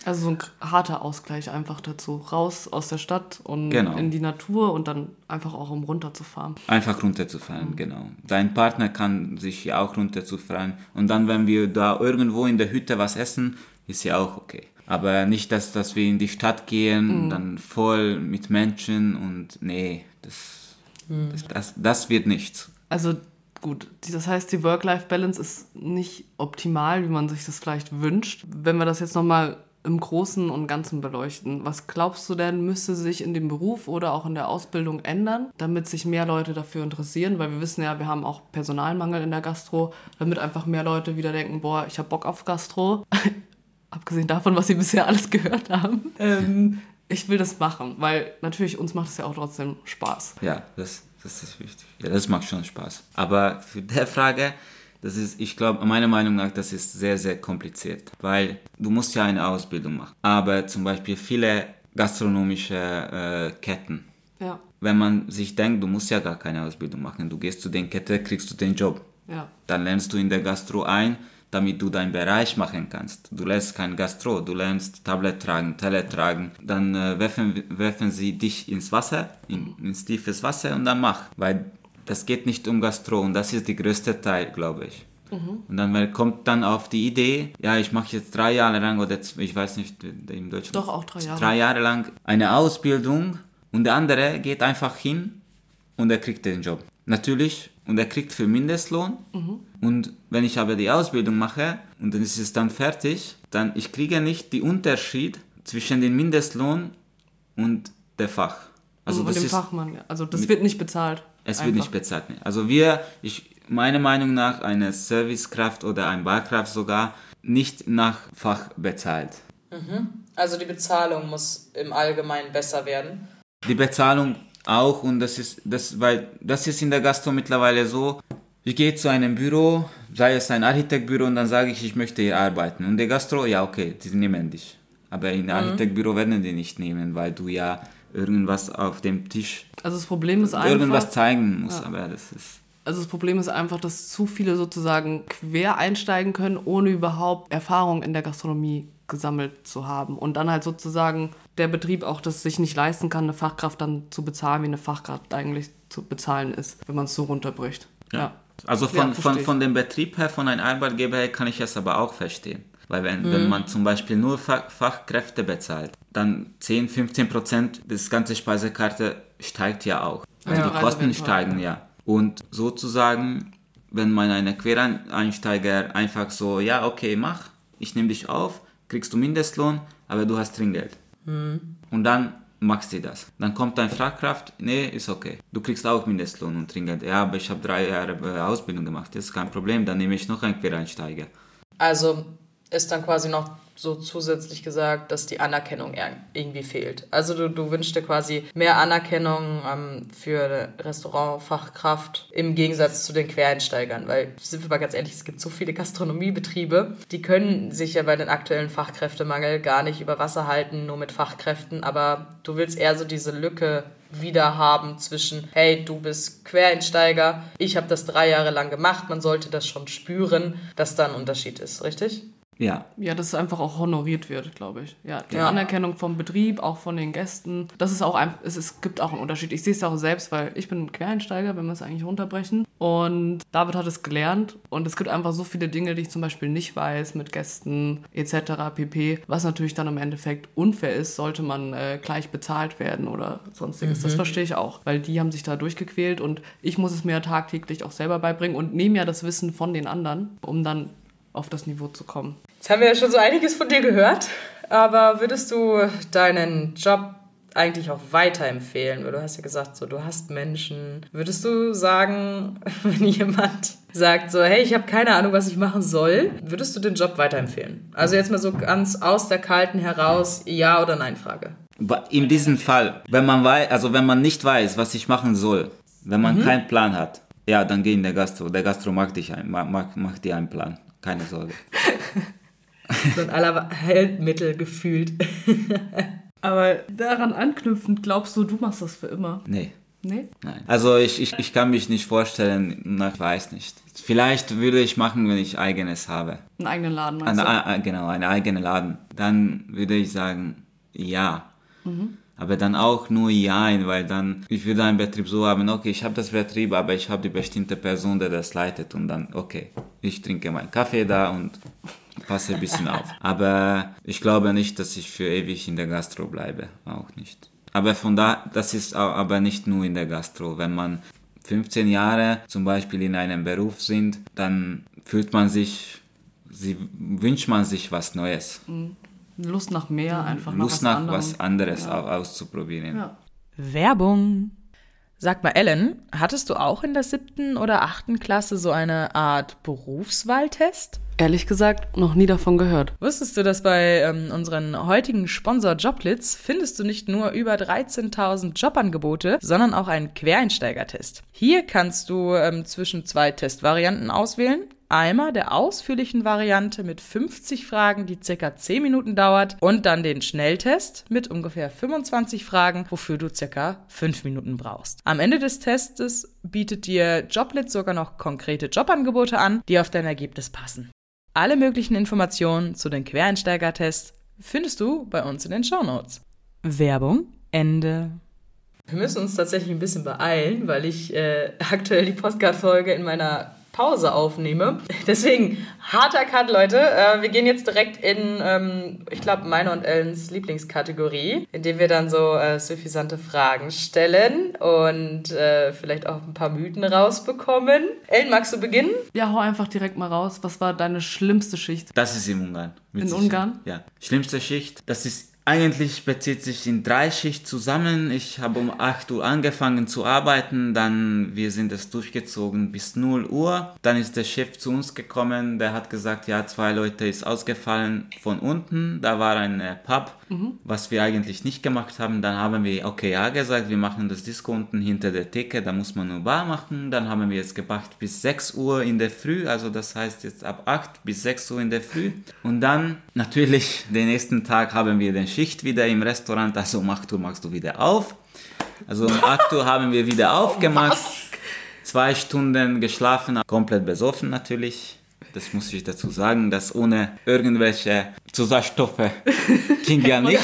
Also so ein harter Ausgleich einfach dazu. Raus aus der Stadt und Genau. in die Natur und dann einfach auch um runterzufahren. Einfach runterzufahren, genau. Dein Partner kann sich ja auch runterzufahren. Und dann, wenn wir da irgendwo in der Hütte was essen, ist ja auch okay. Aber nicht, dass, dass wir in die Stadt gehen, dann voll mit Menschen und nee, das, das, das, das wird nichts. Also gut, das heißt, die Work-Life-Balance ist nicht optimal, wie man sich das vielleicht wünscht. Wenn wir das jetzt nochmal im Großen und Ganzen beleuchten, was glaubst du denn, müsste sich in dem Beruf oder auch in der Ausbildung ändern, damit sich mehr Leute dafür interessieren? Weil wir wissen ja, wir haben auch Personalmangel in der Gastro, damit einfach mehr Leute wieder denken, boah, ich habe Bock auf Gastro. Abgesehen davon, was sie bisher alles gehört haben. Ähm, ich will das machen, weil natürlich uns macht es ja auch trotzdem Spaß. Ja, das, das ist wichtig. Ja, das macht schon Spaß. Aber für die Frage, das ist, ich glaube, meiner Meinung nach, das ist sehr, sehr kompliziert, weil du musst ja eine Ausbildung machen. Aber zum Beispiel viele gastronomische äh, Ketten, Ja, wenn man sich denkt, du musst ja gar keine Ausbildung machen, du gehst zu den Kette, kriegst du den Job. ja. Dann lernst du in der Gastro ein, damit du deinen Bereich machen kannst. Du lernst kein Gastro, du lernst Tablet tragen, Teller tragen. Dann äh, werfen, werfen sie dich ins Wasser, in, ins tiefes Wasser und dann mach. Weil das geht nicht um Gastro und das ist der größte Teil, glaube ich. Und dann kommt dann auf die Idee, ja, ich mache jetzt drei Jahre lang oder ich weiß nicht, in Deutschland. Doch, auch drei Jahre. Drei Jahre lang eine Ausbildung und der andere geht einfach hin und er kriegt den Job. Natürlich, und er kriegt für Mindestlohn. Und wenn ich aber die Ausbildung mache und dann ist es dann fertig, dann ich kriege nicht den Unterschied zwischen dem Mindestlohn und der Fach. Also und das dem ist, Fachmann. Also das wird nicht bezahlt. Es wird nicht bezahlt. nee. Also wir, ich, meiner Meinung nach, eine Servicekraft oder ein Barkraft sogar nicht nach Fach bezahlt. Also die Bezahlung muss im Allgemeinen besser werden. Die Bezahlung auch und das ist das weil das ist in der Gastro mittlerweile so. Ich gehe zu einem Büro, sei es ein Architektbüro und dann sage ich, ich möchte hier arbeiten und der Gastro, ja okay, die nehmen dich. Aber in einem Architektbüro werden die nicht nehmen, weil du ja irgendwas auf dem Tisch Also das Problem ist einfach. irgendwas zeigen musst. Aber das ist Also das Problem ist einfach, dass zu viele sozusagen quer einsteigen können, ohne überhaupt Erfahrung in der Gastronomie gesammelt zu haben. Und dann halt sozusagen der Betrieb auch das sich nicht leisten kann, eine Fachkraft dann zu bezahlen, wie eine Fachkraft eigentlich zu bezahlen ist, wenn man es so runterbricht. Ja. Also Ja, von, verstehe von, von dem Betrieb her, von einem Arbeitgeber her, kann ich es aber auch verstehen. Weil wenn, Mhm. wenn man zum Beispiel nur Fach, Fachkräfte bezahlt, dann 10, 15 Prozent des ganzen Speisekarte steigt ja auch. Also Ja. die Kosten steigen ja. Und sozusagen, wenn man einen Quereinsteiger einfach so, ja okay, mach, ich nehme dich auf, kriegst du Mindestlohn, aber du hast Trinkgeld. Und dann machst du das. Dann kommt dein Fachkraft, nee, ist okay. Du kriegst auch Mindestlohn und Trinkgeld. Ja, aber ich habe drei Jahre äh, Ausbildung gemacht, das ist kein Problem, dann nehme ich noch einen Quereinsteiger. Also ist dann quasi noch so zusätzlich gesagt, dass die Anerkennung ir- irgendwie fehlt. Also du, du wünschst dir quasi mehr Anerkennung ähm, für Restaurantfachkraft im Gegensatz zu den Quereinsteigern, weil sind wir mal ganz ehrlich, es gibt so viele Gastronomiebetriebe, die können sich ja bei den aktuellen Fachkräftemangel gar nicht über Wasser halten, nur mit Fachkräften, aber du willst eher so diese Lücke wieder haben zwischen, hey, du bist Quereinsteiger, ich habe das drei Jahre lang gemacht, man sollte das schon spüren, dass da ein Unterschied ist, richtig? Ja, Ja, dass es einfach auch honoriert wird, glaube ich. Ja, die Ja. Anerkennung vom Betrieb, auch von den Gästen. Das ist auch ein, es, es gibt auch einen Unterschied. Ich sehe es auch selbst, weil ich bin Quereinsteiger, wenn wir es eigentlich runterbrechen. Und David hat es gelernt. Und es gibt einfach so viele Dinge, die ich zum Beispiel nicht weiß mit Gästen etc. pp. Was natürlich dann im Endeffekt unfair ist, sollte man äh, gleich bezahlt werden oder sonstiges. Das verstehe ich auch, weil die haben sich da durchgequält und ich muss es mir tagtäglich auch selber beibringen und nehme ja das Wissen von den anderen, um dann auf das Niveau zu kommen. Jetzt haben wir ja schon so einiges von dir gehört, aber würdest du deinen Job eigentlich auch weiterempfehlen? Weil du hast ja gesagt, so du hast Menschen. Würdest du sagen, wenn jemand sagt so, hey, ich habe keine Ahnung, was ich machen soll, würdest du den Job weiterempfehlen? Also jetzt mal so ganz aus der kalten heraus, ja oder nein Frage. In diesem Fall, wenn man weiß, also wenn man nicht weiß, was ich machen soll, wenn man keinen Plan hat, ja, dann geh in der Gastro. Der Gastro macht dich ein, ma- macht, macht dir einen Plan. Keine Sorge. So ein aller Heilmittel gefühlt. Aber daran anknüpfend, glaubst du, du machst das für immer? Nee. Nee? Nein. Also ich, ich, ich kann mich nicht vorstellen, na, ich weiß nicht. Vielleicht würde ich machen, wenn ich eigenes habe. Einen eigenen Laden meinst Eine, du? genau, einen eigenen Laden. Dann würde ich sagen, ja. Aber dann auch nur ja, weil dann, ich würde einen Betrieb so haben, okay, ich habe das Betrieb, aber ich habe die bestimmte Person, der das leitet und dann, okay, ich trinke meinen Kaffee da und passe ein bisschen auf. Aber ich glaube nicht, dass ich für ewig in der Gastro bleibe, auch nicht. Aber von da, das ist aber nicht nur in der Gastro. Wenn man 15 Jahre zum Beispiel in einem Beruf sind, dann fühlt man sich, sie, wünscht man sich was Neues. Lust nach mehr, einfach Lust nach nach was was anderes au- auszuprobieren. Ja. Werbung. Sag mal, Ellen, hattest du auch in der siebten oder achten Klasse so eine Art Berufswahltest? Ehrlich gesagt, noch nie davon gehört. Wusstest du, dass bei ähm, unseren heutigen Sponsor Joblitz findest du nicht nur über 13.000 Jobangebote, sondern auch einen Quereinsteigertest. Hier kannst du ähm, zwischen zwei Testvarianten auswählen. Einmal der ausführlichen Variante mit 50 Fragen, die circa 10 Minuten dauert und dann den Schnelltest mit ungefähr 25 Fragen, wofür du circa 5 Minuten brauchst. Am Ende des Testes bietet dir Joblitz sogar noch konkrete Jobangebote an, die auf dein Ergebnis passen. Alle möglichen Informationen zu den Quereinsteigertests findest du bei uns in den Shownotes. Werbung Ende. Wir müssen uns tatsächlich ein bisschen beeilen, weil ich äh, aktuell die Postcard-Folge in meiner Pause aufnehme. Deswegen, harter Cut, Leute. Äh, wir gehen jetzt direkt in, ähm, ich glaube, meine und Ellens Lieblingskategorie, in dem wir dann so äh, suffisante Fragen stellen und äh, vielleicht auch ein paar Mythen rausbekommen. Ellen, magst du beginnen? Ja, hau einfach direkt mal raus. Was war deine schlimmste Schicht? Das ist in Ungarn. In Sicherheit. Ungarn? Ja. Schlimmste Schicht, das ist eigentlich bezieht sich in drei Schicht zusammen. Ich habe um 8 Uhr angefangen zu arbeiten, dann wir sind es durchgezogen bis 0 Uhr. Dann ist der Chef zu uns gekommen, der hat gesagt, ja, zwei Leute ist ausgefallen von unten. Da war ein äh, Pub, mhm. was wir eigentlich nicht gemacht haben. Dann haben wir okay ja gesagt, wir machen das Disco unten hinter der Theke, da muss man nur Bar machen. Dann haben wir es gemacht bis 6 Uhr in der Früh, also das heißt jetzt ab 8 bis 6 Uhr in der Früh. Und dann natürlich den nächsten Tag haben wir den Schicht wieder im Restaurant, also um 8 Uhr machst du wieder auf. Also um 8 Uhr haben wir wieder aufgemacht. Was? Zwei Stunden geschlafen, komplett besoffen natürlich. Das muss ich dazu sagen, dass ohne irgendwelche Zusatzstoffe ging ja nicht.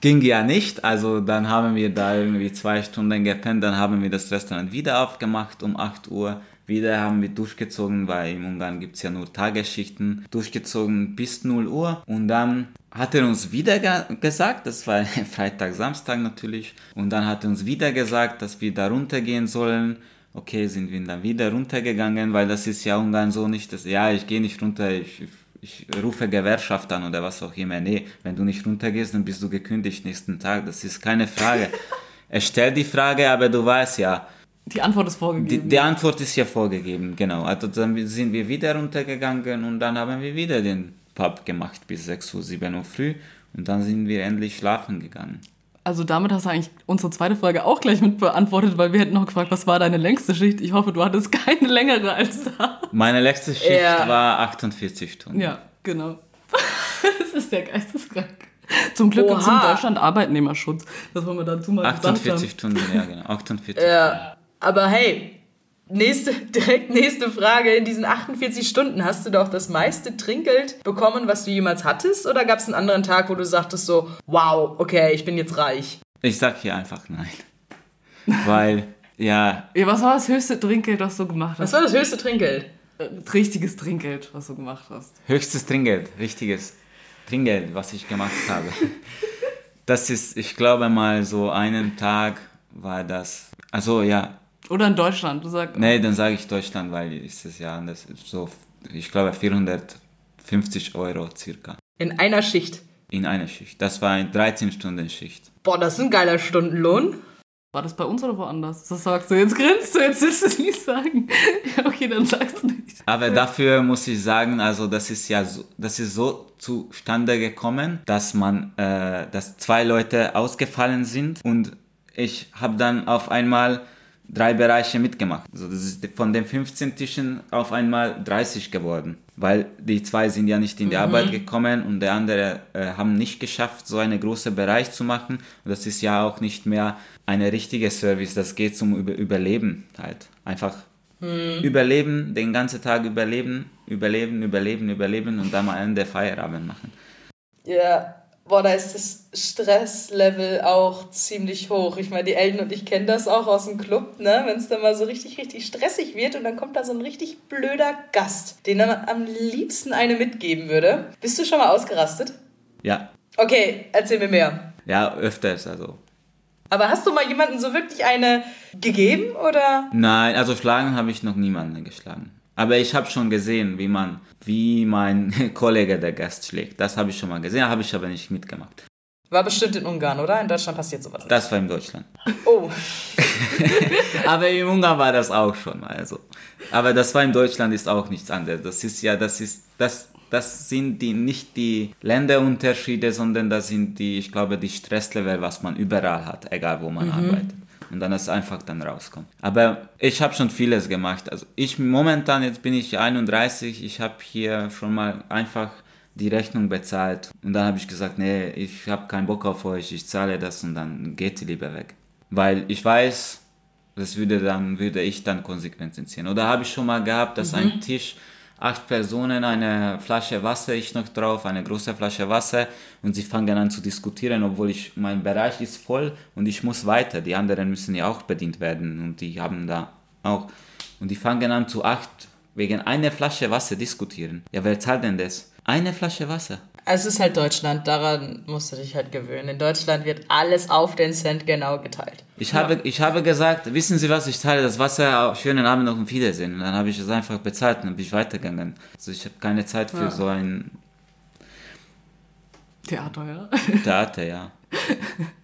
ging ja nicht. Also dann haben wir da irgendwie zwei Stunden gepennt, dann haben wir das Restaurant wieder aufgemacht um 8 Uhr. Wieder haben wir durchgezogen, weil in Ungarn gibt es ja nur Tagesschichten, durchgezogen bis 0 Uhr und dann hat er uns wieder ge gesagt, das war Freitag, Samstag natürlich, und dann hat er uns wieder gesagt, dass wir da runtergehen sollen. Okay, sind wir dann wieder runtergegangen, weil das ist ja Ungarn so nicht, dass, ja, ich gehe nicht runter, ich, ich rufe Gewerkschaft an oder was auch immer. Nee, wenn du nicht runtergehst, dann bist du gekündigt nächsten Tag. Das ist keine Frage. er stellt die Frage, aber du weißt ja. Die Antwort ist vorgegeben. Die, die Antwort ist ja vorgegeben, genau. Also dann sind wir wieder runtergegangen und dann haben wir wieder den Pub gemacht bis 6 Uhr, 7 Uhr früh und dann sind wir endlich schlafen gegangen. Also damit hast du eigentlich unsere zweite Frage auch gleich mit beantwortet, weil wir hätten noch gefragt, was war deine längste Schicht? Ich hoffe, du hattest keine längere als da. Meine längste Schicht ja. war 48 Stunden. Ja, genau. das ist der geisteskrank. Zum Glück gibt es in Deutschland Arbeitnehmerschutz. Das wollen wir dazu mal 48 Stunden, ja genau. 48 ja, Stunden. Aber hey, Nächste, direkt nächste Frage. In diesen 48 Stunden hast du doch das meiste Trinkgeld bekommen, was du jemals hattest? Oder gab es einen anderen Tag, wo du sagtest so, wow, okay, ich bin jetzt reich? Ich sag hier einfach nein. Weil, ja. ja. Was war das höchste Trinkgeld, was du gemacht hast? Was war das höchste Trinkgeld? Äh, richtiges Trinkgeld, was du gemacht hast. Höchstes Trinkgeld, richtiges Trinkgeld, was ich gemacht habe. Das ist, ich glaube mal, so einen Tag war das. Also ja, oder in Deutschland, du sagst. Nee, dann sage ich Deutschland, weil ist es ja anders. So, ich glaube 450 Euro circa. In einer Schicht? In einer Schicht. Das war eine 13-Stunden-Schicht. Boah, das ist ein geiler Stundenlohn. War das bei uns oder woanders? Das sagst du. Jetzt grinst du, jetzt willst du es nicht sagen. Ja, okay, dann sagst du nicht. Aber dafür muss ich sagen, also das ist ja so, das ist so zustande gekommen, dass man, äh, dass zwei Leute ausgefallen sind und ich habe dann auf einmal drei Bereiche mitgemacht. Also das ist von den 15 Tischen auf einmal 30 geworden, weil die zwei sind ja nicht in die mhm. Arbeit gekommen und der andere äh, haben nicht geschafft, so einen großen Bereich zu machen. Und das ist ja auch nicht mehr eine richtige Service, das geht zum Über Überleben halt. Einfach mhm. überleben, den ganzen Tag überleben, überleben, überleben, überleben und dann am Ende Feierabend machen. Ja, boah, da ist das Stresslevel auch ziemlich hoch. Ich meine, die Eltern und ich kennen das auch aus dem Club, ne? wenn es dann mal so richtig, richtig stressig wird und dann kommt da so ein richtig blöder Gast, den man am liebsten eine mitgeben würde. Bist du schon mal ausgerastet? Ja. Okay, erzähl mir mehr. Ja, öfters, also. Aber hast du mal jemanden so wirklich eine gegeben oder? Nein, also schlagen habe ich noch niemanden geschlagen. Aber ich habe schon gesehen, wie man, wie mein Kollege der Gast schlägt. Das habe ich schon mal gesehen, habe ich aber nicht mitgemacht. War bestimmt in Ungarn, oder? In Deutschland passiert sowas nicht. Das war in Deutschland. Oh. aber in Ungarn war das auch schon mal. Also. Aber das war in Deutschland ist auch nichts anderes. Das ist ja, das ist, das, das sind die, nicht die Länderunterschiede, sondern das sind die, ich glaube, die Stresslevel, was man überall hat, egal wo man mhm. arbeitet und dann es einfach dann rauskommt. Aber ich habe schon vieles gemacht. Also ich momentan, jetzt bin ich 31, ich habe hier schon mal einfach die Rechnung bezahlt und dann habe ich gesagt, nee, ich habe keinen Bock auf euch, ich zahle das und dann geht sie lieber weg. Weil ich weiß, das würde dann, würde ich dann Konsequenzen ziehen. Oder habe ich schon mal gehabt, dass mhm. ein Tisch acht Personen, eine Flasche Wasser ich noch drauf, eine große Flasche Wasser und sie fangen an zu diskutieren, obwohl ich, mein Bereich ist voll und ich muss weiter. Die anderen müssen ja auch bedient werden und die haben da auch. Und die fangen an zu acht wegen einer Flasche Wasser diskutieren. Ja, wer zahlt denn das? Eine Flasche Wasser. Es ist halt Deutschland, daran musst du dich halt gewöhnen. In Deutschland wird alles auf den Cent genau geteilt. Ich, ja. habe, ich habe gesagt, wissen Sie was, ich teile das Wasser, schönen Abend noch ein Wiedersehen. Und dann habe ich es einfach bezahlt und dann bin ich weitergegangen. Also ich habe keine Zeit für ja. so ein... Theater, ja. Theater, ja.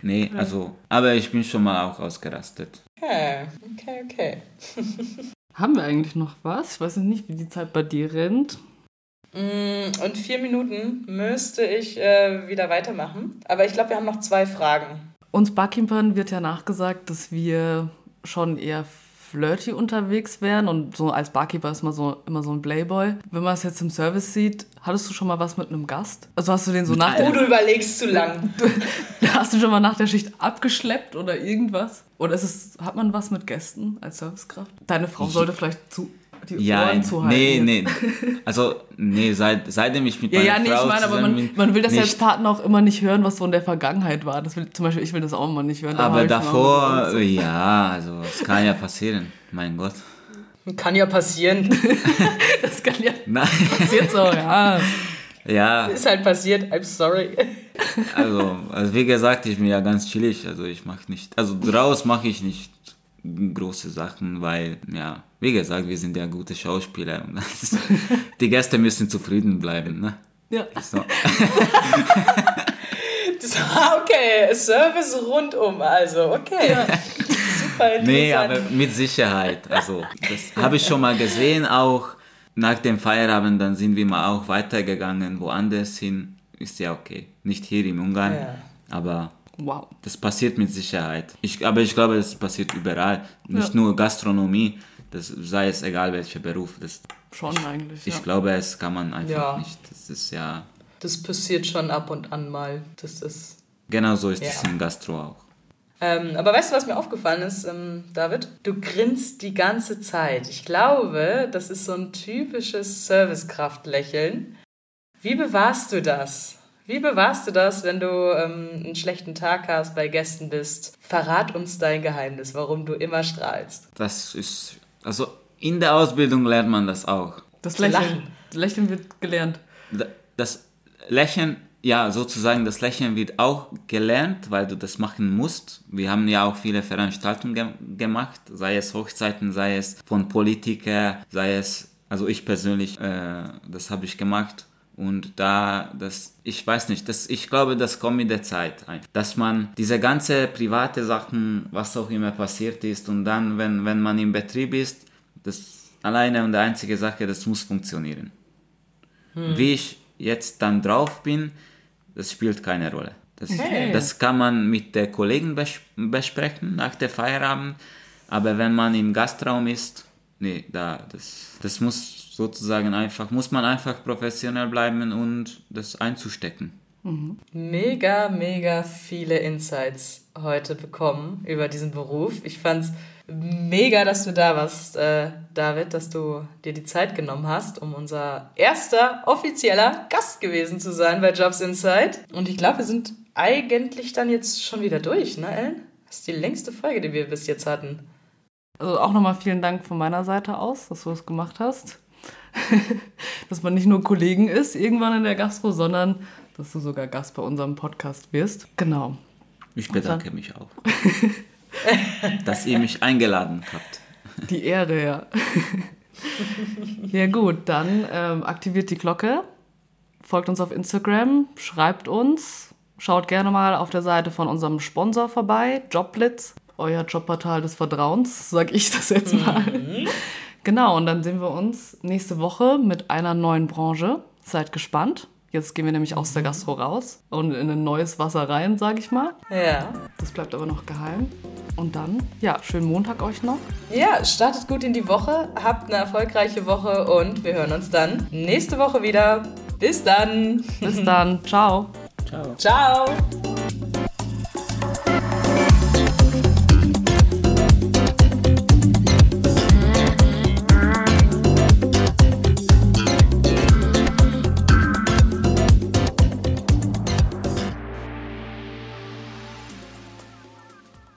Nee, also, aber ich bin schon mal auch ausgerastet. Okay, okay, okay. Haben wir eigentlich noch was? Ich weiß nicht, wie die Zeit bei dir rennt. Mm, Und vier Minuten müsste ich äh, wieder weitermachen. Aber ich glaube, wir haben noch zwei Fragen. Uns Barkeepern wird ja nachgesagt, dass wir schon eher flirty unterwegs wären und so als Barkeeper ist man so immer so ein Playboy. Wenn man es jetzt im Service sieht, hattest du schon mal was mit einem Gast? Also hast du den so nach Oh, der, du überlegst zu lang. hast du schon mal nach der Schicht abgeschleppt oder irgendwas? Oder ist es, hat man was mit Gästen als Servicekraft? Deine Frau sollte vielleicht zu, die Ja, Ohren zuhalten. nee, jetzt. nee. Also, nee, seit, seitdem ich mit Ja, meiner ja, nee, Frau ich meine, aber man, bin, man will das ja als nicht. Partner auch immer nicht hören, was so in der Vergangenheit war. Das will, zum Beispiel, ich will das auch immer nicht hören. Aber davor, so- ja, also, es kann ja passieren. Mein Gott. Kann ja passieren. Das kann ja Nein, passiert so, ja. ja, Ist halt passiert. I'm sorry. also, also, wie gesagt, ich bin ja ganz chillig. Also, ich mache nicht, also, draus mache ich nicht große Sachen, weil, ja, wie gesagt, wir sind ja gute Schauspieler. Und die Gäste müssen zufrieden bleiben, ne? ja. So. Das, okay, Service rundum, also, okay. Super interessant. Nee, aber mit Sicherheit. Also, das habe ich schon mal gesehen, auch nach dem Feierabend, dann sind wir mal auch weitergegangen, woanders hin. Ist ja okay. Nicht hier im Ungarn, Ja. aber Wow. das passiert mit Sicherheit. Ich, aber ich glaube, das passiert überall. Nicht Ja. nur Gastronomie, das sei es egal welcher Beruf. Das, Schon eigentlich. ich ja. glaube, es kann man einfach Ja. nicht. Das ist ja, Das passiert schon ab und an mal. Das ist. genau so ist es Ja. im Gastro auch. Ähm, aber weißt du, was mir aufgefallen ist, ähm, David? Du grinst die ganze Zeit. Ich glaube, das ist so ein typisches Servicekraft-Lächeln. Wie bewahrst du das? Wie bewahrst du das, wenn du ähm, einen schlechten Tag hast, bei Gästen bist? Verrat uns dein Geheimnis, warum du immer strahlst. Das ist, also in der Ausbildung lernt man das auch. Das Lächeln. lachen. Lächeln wird gelernt. das Lächeln, ja, sozusagen das Lächeln wird auch gelernt, weil du das machen musst. Wir haben ja auch viele Veranstaltungen ge gemacht, sei es Hochzeiten, sei es von Politikern, sei es, also ich persönlich, äh, das habe ich gemacht. Und da, das, ich weiß nicht, das, ich glaube, das kommt mit der Zeit ein. Dass man diese ganze private Sachen, was auch immer passiert ist, und dann, wenn, wenn man im Betrieb ist, das alleine und die einzige Sache, das muss funktionieren. Wie ich jetzt dann drauf bin, das spielt keine Rolle. Das, Okay. das kann man mit den Kollegen bes besprechen nach der Feierabend, aber wenn man im Gastraum ist, nee, da, das, das muss sozusagen einfach, muss man einfach professionell bleiben und das einzustecken. Mega, mega viele Insights heute bekommen über diesen Beruf. Ich fand's mega, dass du da warst, äh, David, dass du dir die Zeit genommen hast, um unser erster offizieller Gast gewesen zu sein bei Jobs Inside. Und ich glaube, wir sind eigentlich dann jetzt schon wieder durch, ne, Ellen? Das ist die längste Folge, die wir bis jetzt hatten. Also auch nochmal vielen Dank von meiner Seite aus, dass du das gemacht hast. dass man nicht nur Kollegen ist irgendwann in der Gastro, sondern dass du sogar Gast bei unserem Podcast wirst. Genau. Ich bedanke mich auch, dass ihr mich eingeladen habt. Die Ehre, ja. ja gut, dann ähm, aktiviert die Glocke, folgt uns auf Instagram, schreibt uns, schaut gerne mal auf der Seite von unserem Sponsor vorbei, Jobblitz, euer Jobportal des Vertrauens, sag ich das jetzt mal. Genau, und dann sehen wir uns nächste Woche mit einer neuen Branche. Seid gespannt. Jetzt gehen wir nämlich aus der Gastro raus und in ein neues Wasser rein, sag ich mal. Ja. Das bleibt aber noch geheim. Und dann, ja, schönen Montag euch noch. Ja, startet gut in die Woche, habt eine erfolgreiche Woche und wir hören uns dann nächste Woche wieder. Bis dann. Bis dann. Ciao. Ciao. Ciao.